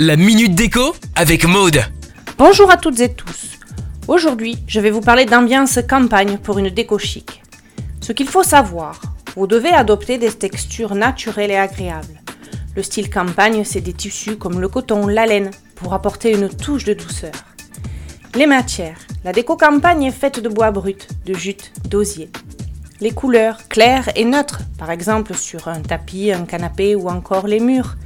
La minute déco avec Maude. Bonjour à toutes et tous. Aujourd'hui, je vais vous parler d'ambiance campagne pour une déco chic. Ce qu'il faut savoir, vous devez adopter des textures naturelles et agréables. Le style campagne, c'est des tissus comme le coton, la laine, pour apporter une touche de douceur. Les matières. La déco campagne est faite de bois brut, de jute, d'osier. Les couleurs claires et neutres, par exemple sur un tapis, un canapé ou encore les murs.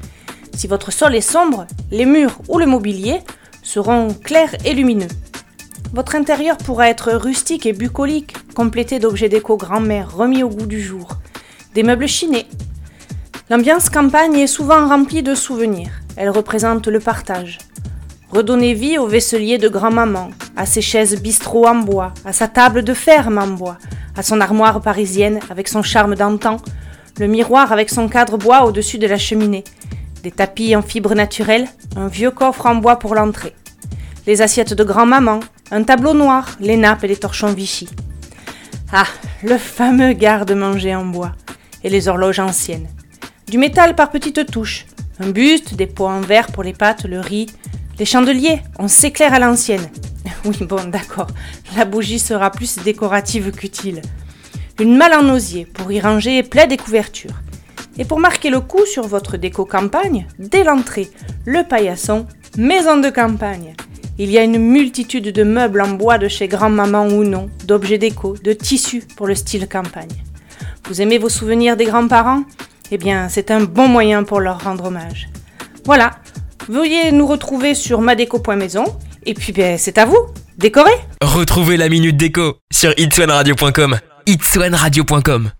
Si votre sol est sombre, les murs ou le mobilier seront clairs et lumineux. Votre intérieur pourra être rustique et bucolique, complété d'objets déco grand-mère remis au goût du jour, des meubles chinés. L'ambiance campagne est souvent remplie de souvenirs. Elle représente le partage. Redonnez vie au vaisselier de grand-maman, à ses chaises bistrot en bois, à sa table de ferme en bois, à son armoire parisienne avec son charme d'antan, le miroir avec son cadre bois au-dessus de la cheminée, des tapis en fibre naturelle, un vieux coffre en bois pour l'entrée, les assiettes de grand-maman, un tableau noir, les nappes et les torchons Vichy. Ah, le fameux garde-manger en bois et les horloges anciennes. Du métal par petites touches, un buste, des pots en verre pour les pâtes, le riz, les chandeliers, on s'éclaire à l'ancienne. Oui, bon, d'accord, la bougie sera plus décorative qu'utile. Une malle en osier pour y ranger plaid et couvertures. Et pour marquer le coup sur votre déco campagne, dès l'entrée, le paillasson, maison de campagne. Il y a une multitude de meubles en bois de chez grand-maman ou non, d'objets déco, de tissus pour le style campagne. Vous aimez vos souvenirs des grands-parents? Eh bien, c'est un bon moyen pour leur rendre hommage. Voilà, veuillez nous retrouver sur madeco.maison et puis ben, c'est à vous, décorez Retrouvez la minute déco sur itswanradio.com. itswanradio.com